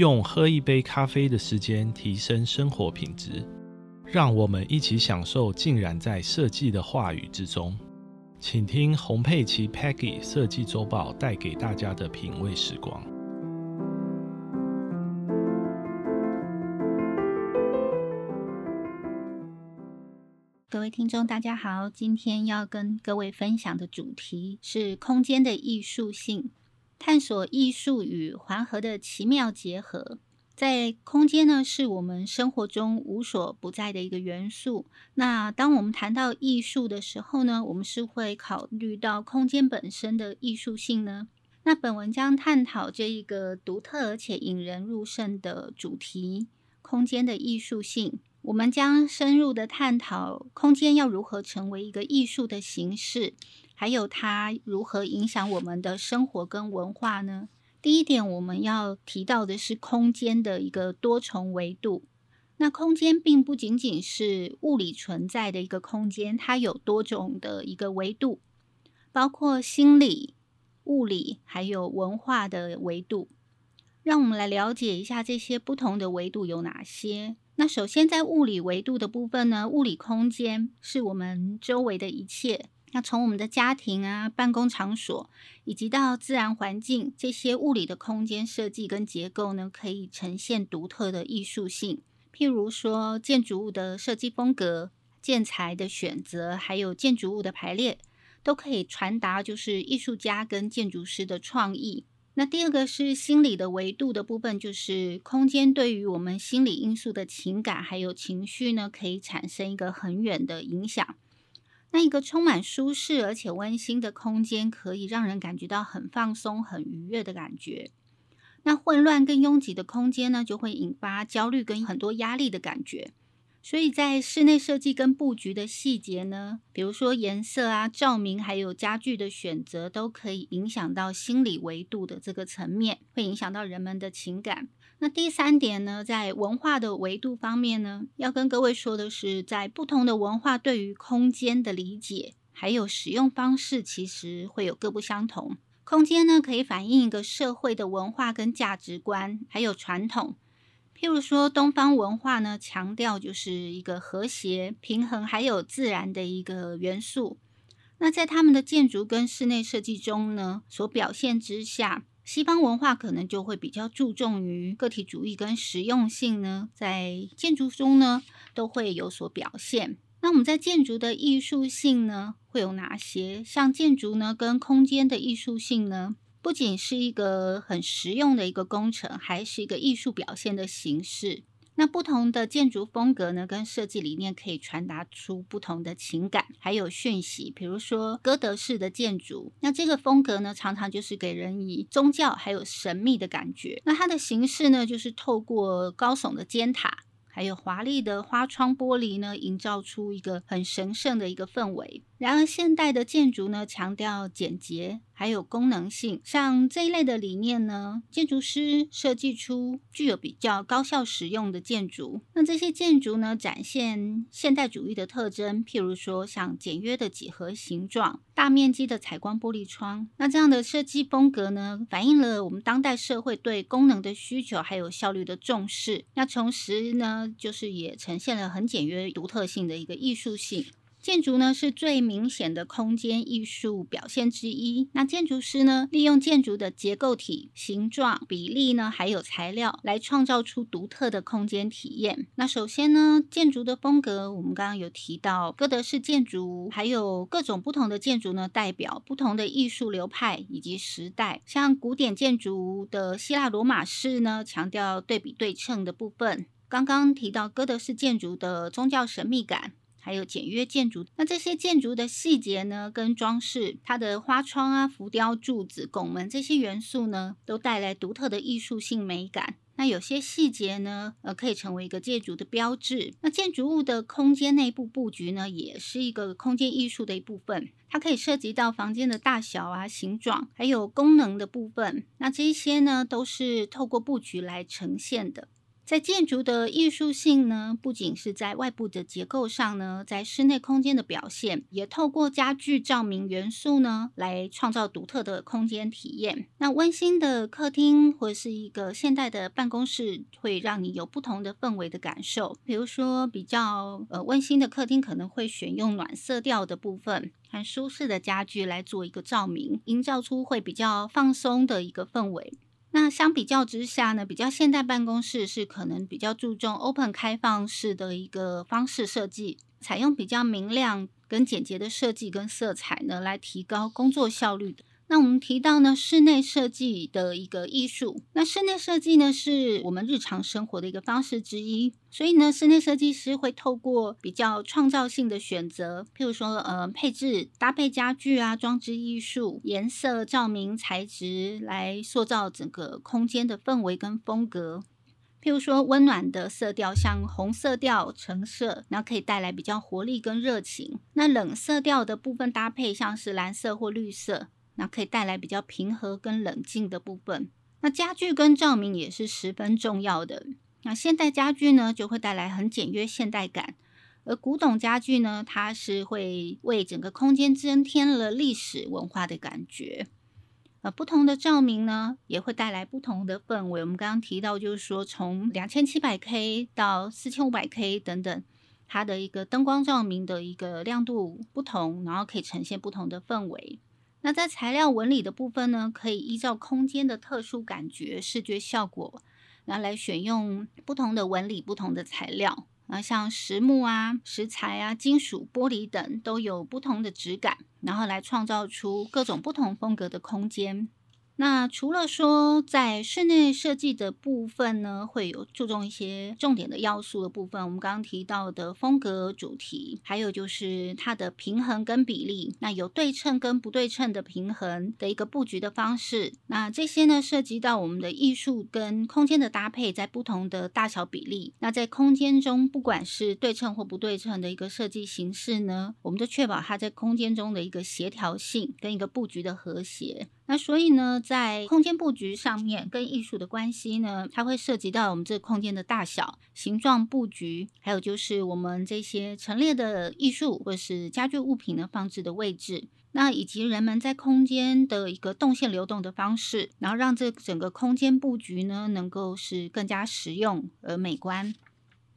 用喝一杯咖啡的时间提升生活品质，让我们一起享受浸染在设计的话语之中。请听洪佩奇 Peggy 设计周报带给大家的品味时光。各位听众，大家好，今天要跟各位分享的主题是空间的艺术性。探索艺术与环河的奇妙结合，在空间呢，是我们生活中无所不在的一个元素。那当我们谈到艺术的时候呢，我们是会考虑到空间本身的艺术性呢？那本文将探讨这一个独特而且引人入胜的主题——空间的艺术性。我们将深入的探讨空间要如何成为一个艺术的形式。还有它如何影响我们的生活跟文化呢？第一点，我们要提到的是空间的一个多重维度。那空间并不仅仅是物理存在的一个空间，它有多种的一个维度，包括心理、物理还有文化的维度。让我们来了解一下这些不同的维度有哪些。那首先在物理维度的部分呢，物理空间是我们周围的一切。那从我们的家庭啊、办公场所，以及到自然环境，这些物理的空间设计跟结构呢，可以呈现独特的艺术性。譬如说，建筑物的设计风格、建材的选择，还有建筑物的排列，都可以传达就是艺术家跟建筑师的创意。那第二个是心理的维度的部分，就是空间对于我们心理因素的情感还有情绪呢，可以产生一个很远的影响。那一个充满舒适而且温馨的空间，可以让人感觉到很放松、很愉悦的感觉。那混乱跟拥挤的空间呢，就会引发焦虑跟很多压力的感觉。所以在室内设计跟布局的细节呢，比如说颜色啊、照明，还有家具的选择，都可以影响到心理维度的这个层面，会影响到人们的情感。那第三点呢，在文化的维度方面呢，要跟各位说的是，在不同的文化对于空间的理解，还有使用方式，其实会有各不相同。空间呢，可以反映一个社会的文化跟价值观，还有传统。譬如说，东方文化呢，强调就是一个和谐、平衡，还有自然的一个元素。那在他们的建筑跟室内设计中呢，所表现之下。西方文化可能就会比较注重于个体主义跟实用性呢，在建筑中呢都会有所表现。那我们在建筑的艺术性呢会有哪些？像建筑呢跟空间的艺术性呢，不仅是一个很实用的一个工程，还是一个艺术表现的形式。那不同的建筑风格呢，跟设计理念可以传达出不同的情感，还有讯息。比如说哥德式的建筑，那这个风格呢，常常就是给人以宗教还有神秘的感觉。那它的形式呢，就是透过高耸的尖塔。还有华丽的花窗玻璃呢，营造出一个很神圣的一个氛围。然而，现代的建筑呢，强调简洁，还有功能性。像这一类的理念呢，建筑师设计出具有比较高效实用的建筑。那这些建筑呢，展现现代主义的特征，譬如说像简约的几何形状、大面积的采光玻璃窗。那这样的设计风格呢，反映了我们当代社会对功能的需求，还有效率的重视。那同时呢，就是也呈现了很简约、独特性的一个艺术性。建筑呢是最明显的空间艺术表现之一。那建筑师呢，利用建筑的结构体、形状、比例呢，还有材料，来创造出独特的空间体验。那首先呢，建筑的风格，我们刚刚有提到哥德式建筑，还有各种不同的建筑呢，代表不同的艺术流派以及时代。像古典建筑的希腊罗马式呢，强调对比对称的部分。刚刚提到哥德式建筑的宗教神秘感。还有简约建筑，那这些建筑的细节呢，跟装饰，它的花窗啊、浮雕、柱子、拱门这些元素呢，都带来独特的艺术性美感。那有些细节呢，呃，可以成为一个建筑的标志。那建筑物的空间内部布局呢，也是一个空间艺术的一部分。它可以涉及到房间的大小啊、形状，还有功能的部分。那这些呢，都是透过布局来呈现的。在建筑的艺术性呢，不仅是在外部的结构上呢，在室内空间的表现，也透过家具、照明元素呢，来创造独特的空间体验。那温馨的客厅或者是一个现代的办公室，会让你有不同的氛围的感受。比如说，比较呃温馨的客厅，可能会选用暖色调的部分和舒适的家具来做一个照明，营造出会比较放松的一个氛围。那相比较之下呢，比较现代办公室是可能比较注重 open 开放式的一个方式设计，采用比较明亮跟简洁的设计跟色彩呢，来提高工作效率的。那我们提到呢，室内设计的一个艺术。那室内设计呢，是我们日常生活的一个方式之一。所以呢，室内设计师会透过比较创造性的选择，譬如说，呃，配置、搭配家具啊、装置艺术、颜色、照明、材质，来塑造整个空间的氛围跟风格。譬如说，温暖的色调，像红色调、橙色，然后可以带来比较活力跟热情。那冷色调的部分搭配，像是蓝色或绿色。那可以带来比较平和跟冷静的部分。那家具跟照明也是十分重要的。那现代家具呢，就会带来很简约现代感；而古董家具呢，它是会为整个空间增添了历史文化的感觉。呃，不同的照明呢，也会带来不同的氛围。我们刚刚提到，就是说从两千七百 K 到四千五百 K 等等，它的一个灯光照明的一个亮度不同，然后可以呈现不同的氛围。那在材料纹理的部分呢，可以依照空间的特殊感觉、视觉效果，然后来选用不同的纹理、不同的材料。啊，像实木啊、石材啊、金属、玻璃等，都有不同的质感，然后来创造出各种不同风格的空间。那除了说在室内设计的部分呢，会有注重一些重点的要素的部分，我们刚刚提到的风格主题，还有就是它的平衡跟比例，那有对称跟不对称的平衡的一个布局的方式。那这些呢，涉及到我们的艺术跟空间的搭配，在不同的大小比例。那在空间中，不管是对称或不对称的一个设计形式呢，我们就确保它在空间中的一个协调性跟一个布局的和谐。那所以呢，在空间布局上面跟艺术的关系呢，它会涉及到我们这个空间的大小、形状、布局，还有就是我们这些陈列的艺术或是家具物品的放置的位置，那以及人们在空间的一个动线流动的方式，然后让这整个空间布局呢，能够是更加实用而美观。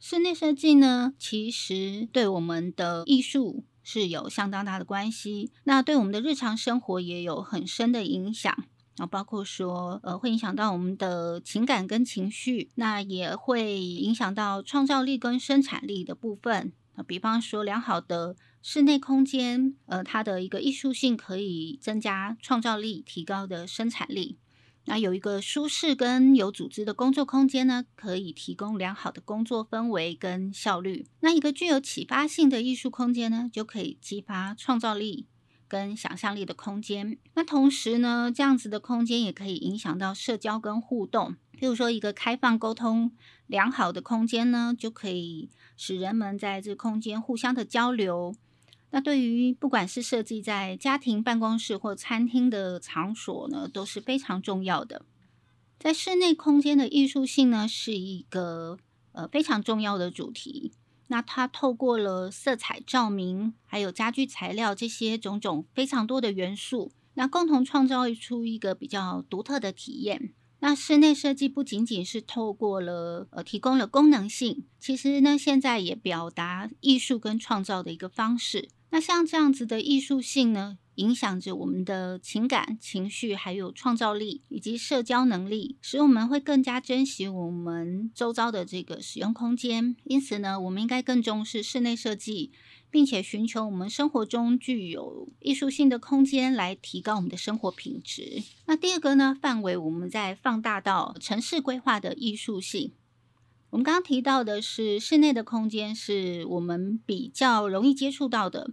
室内设计呢，其实对我们的艺术。是有相当大的关系，那对我们的日常生活也有很深的影响啊，包括说呃会影响到我们的情感跟情绪，那也会影响到创造力跟生产力的部分啊。比方说良好的室内空间，呃，它的一个艺术性可以增加创造力，提高的生产力。那有一个舒适跟有组织的工作空间呢，可以提供良好的工作氛围跟效率。那一个具有启发性的艺术空间呢，就可以激发创造力跟想象力的空间。那同时呢，这样子的空间也可以影响到社交跟互动。譬如说，一个开放沟通良好的空间呢，就可以使人们在这空间互相的交流。那对于不管是设计在家庭办公室或餐厅的场所呢，都是非常重要的。在室内空间的艺术性呢，是一个呃非常重要的主题。那它透过了色彩、照明，还有家具材料这些种种非常多的元素，那共同创造出一个比较独特的体验。那室内设计不仅仅是透过了呃提供了功能性，其实呢现在也表达艺术跟创造的一个方式。那像这样子的艺术性呢，影响着我们的情感、情绪，还有创造力以及社交能力，使我们会更加珍惜我们周遭的这个使用空间。因此呢，我们应该更重视室内设计。并且寻求我们生活中具有艺术性的空间，来提高我们的生活品质。那第二个呢，范围我们再放大到城市规划的艺术性。我们刚刚提到的是室内的空间，是我们比较容易接触到的。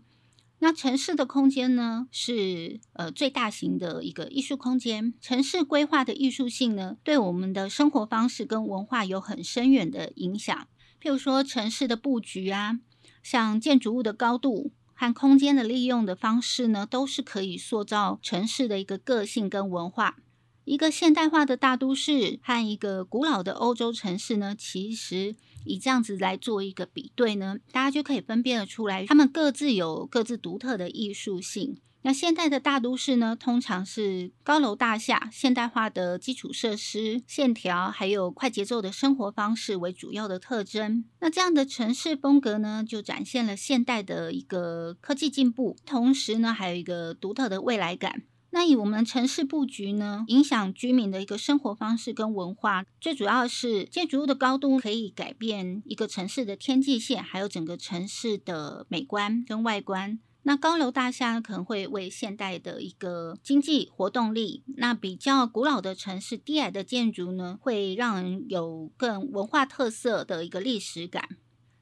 那城市的空间呢，是呃最大型的一个艺术空间。城市规划的艺术性呢，对我们的生活方式跟文化有很深远的影响。譬如说城市的布局啊。像建筑物的高度和空间的利用的方式呢，都是可以塑造城市的一个个性跟文化。一个现代化的大都市和一个古老的欧洲城市呢，其实以这样子来做一个比对呢，大家就可以分辨得出来，他们各自有各自独特的艺术性。那现代的大都市呢，通常是高楼大厦、现代化的基础设施、线条，还有快节奏的生活方式为主要的特征。那这样的城市风格呢，就展现了现代的一个科技进步，同时呢，还有一个独特的未来感。那以我们城市布局呢，影响居民的一个生活方式跟文化，最主要是建筑物的高度可以改变一个城市的天际线，还有整个城市的美观跟外观。那高楼大厦可能会为现代的一个经济活动力，那比较古老的城市低矮的建筑呢，会让人有更文化特色的一个历史感。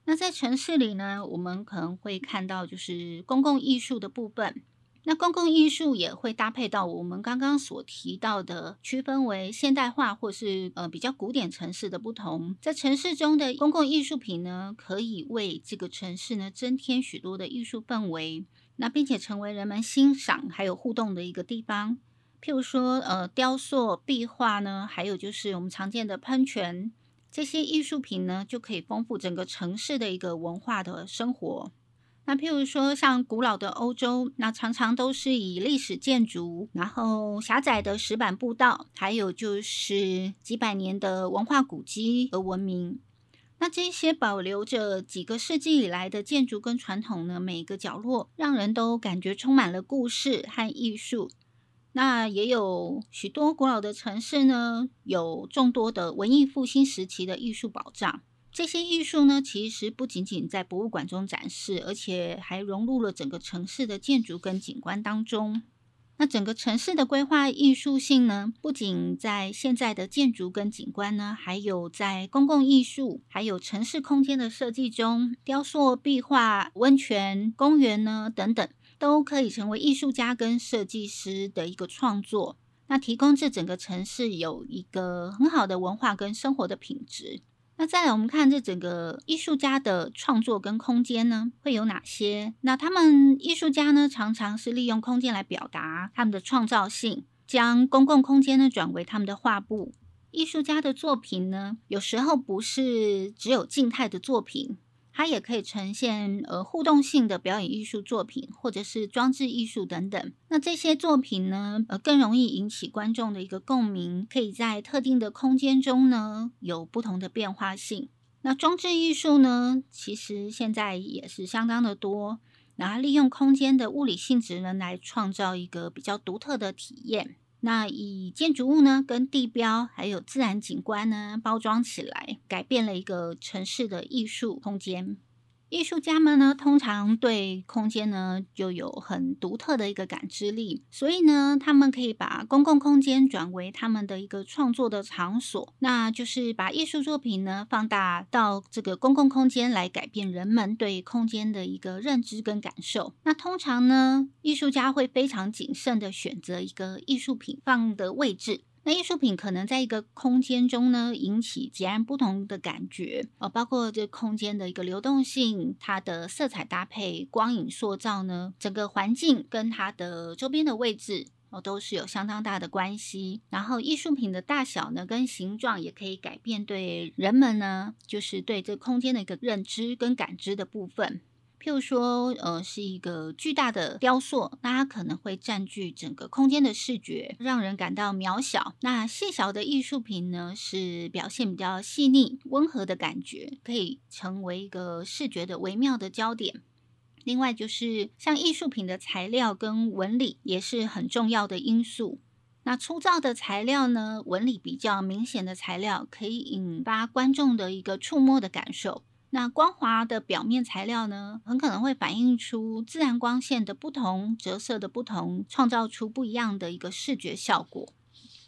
那在城市里呢，我们可能会看到就是公共艺术的部分。那公共艺术也会搭配到我们刚刚所提到的，区分为现代化或是呃比较古典城市的不同。在城市中的公共艺术品呢，可以为这个城市呢增添许多的艺术氛围，那并且成为人们欣赏还有互动的一个地方。譬如说，呃，雕塑、壁画呢，还有就是我们常见的喷泉，这些艺术品呢，就可以丰富整个城市的一个文化的生活。那譬如说，像古老的欧洲，那常常都是以历史建筑，然后狭窄的石板步道，还有就是几百年的文化古迹而闻名。那这些保留着几个世纪以来的建筑跟传统呢，每个角落让人都感觉充满了故事和艺术。那也有许多古老的城市呢，有众多的文艺复兴时期的艺术宝藏。这些艺术呢，其实不仅仅在博物馆中展示，而且还融入了整个城市的建筑跟景观当中。那整个城市的规划艺术性呢，不仅在现在的建筑跟景观呢，还有在公共艺术，还有城市空间的设计中，雕塑、壁画、温泉、公园呢等等，都可以成为艺术家跟设计师的一个创作。那提供这整个城市有一个很好的文化跟生活的品质。那再来，我们看这整个艺术家的创作跟空间呢，会有哪些？那他们艺术家呢，常常是利用空间来表达他们的创造性，将公共空间呢转为他们的画布。艺术家的作品呢，有时候不是只有静态的作品。它也可以呈现呃互动性的表演艺术作品，或者是装置艺术等等。那这些作品呢，呃更容易引起观众的一个共鸣，可以在特定的空间中呢有不同的变化性。那装置艺术呢，其实现在也是相当的多，然后利用空间的物理性质呢来创造一个比较独特的体验。那以建筑物呢，跟地标还有自然景观呢包装起来，改变了一个城市的艺术空间。艺术家们呢，通常对空间呢就有很独特的一个感知力，所以呢，他们可以把公共空间转为他们的一个创作的场所，那就是把艺术作品呢放大到这个公共空间来改变人们对空间的一个认知跟感受。那通常呢，艺术家会非常谨慎的选择一个艺术品放的位置。那艺术品可能在一个空间中呢，引起截然不同的感觉哦，包括这空间的一个流动性、它的色彩搭配、光影塑造呢，整个环境跟它的周边的位置哦，都是有相当大的关系。然后艺术品的大小呢，跟形状也可以改变对人们呢，就是对这空间的一个认知跟感知的部分。譬如说，呃，是一个巨大的雕塑，那它可能会占据整个空间的视觉，让人感到渺小。那细小的艺术品呢，是表现比较细腻、温和的感觉，可以成为一个视觉的微妙的焦点。另外，就是像艺术品的材料跟纹理也是很重要的因素。那粗糙的材料呢，纹理比较明显的材料，可以引发观众的一个触摸的感受。那光滑的表面材料呢，很可能会反映出自然光线的不同、折射的不同，创造出不一样的一个视觉效果。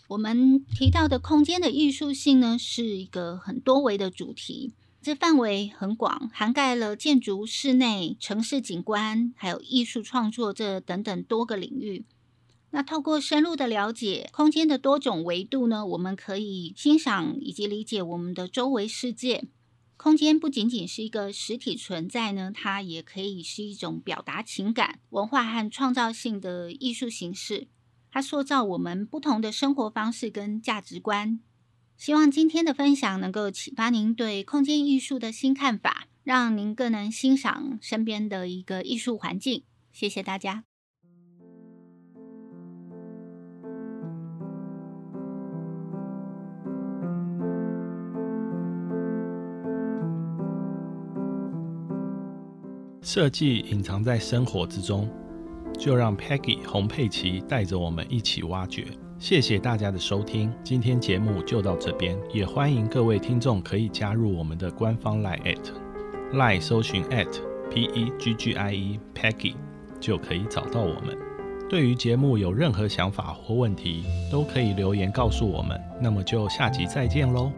我们提到的空间的艺术性呢，是一个很多维的主题，这范围很广，涵盖了建筑、室内、城市景观，还有艺术创作这等等多个领域。那透过深入的了解空间的多种维度呢，我们可以欣赏以及理解我们的周围世界。空间不仅仅是一个实体存在呢，它也可以是一种表达情感、文化和创造性的艺术形式。它塑造我们不同的生活方式跟价值观。希望今天的分享能够启发您对空间艺术的新看法，让您更能欣赏身边的一个艺术环境。谢谢大家。设计隐藏在生活之中，就让 Peggy 洪佩奇带着我们一起挖掘。谢谢大家的收听，今天节目就到这边，也欢迎各位听众可以加入我们的官方 Line at Line 搜寻 at P E G G I E Peggy 就可以找到我们。对于节目有任何想法或问题，都可以留言告诉我们。那么就下集再见喽。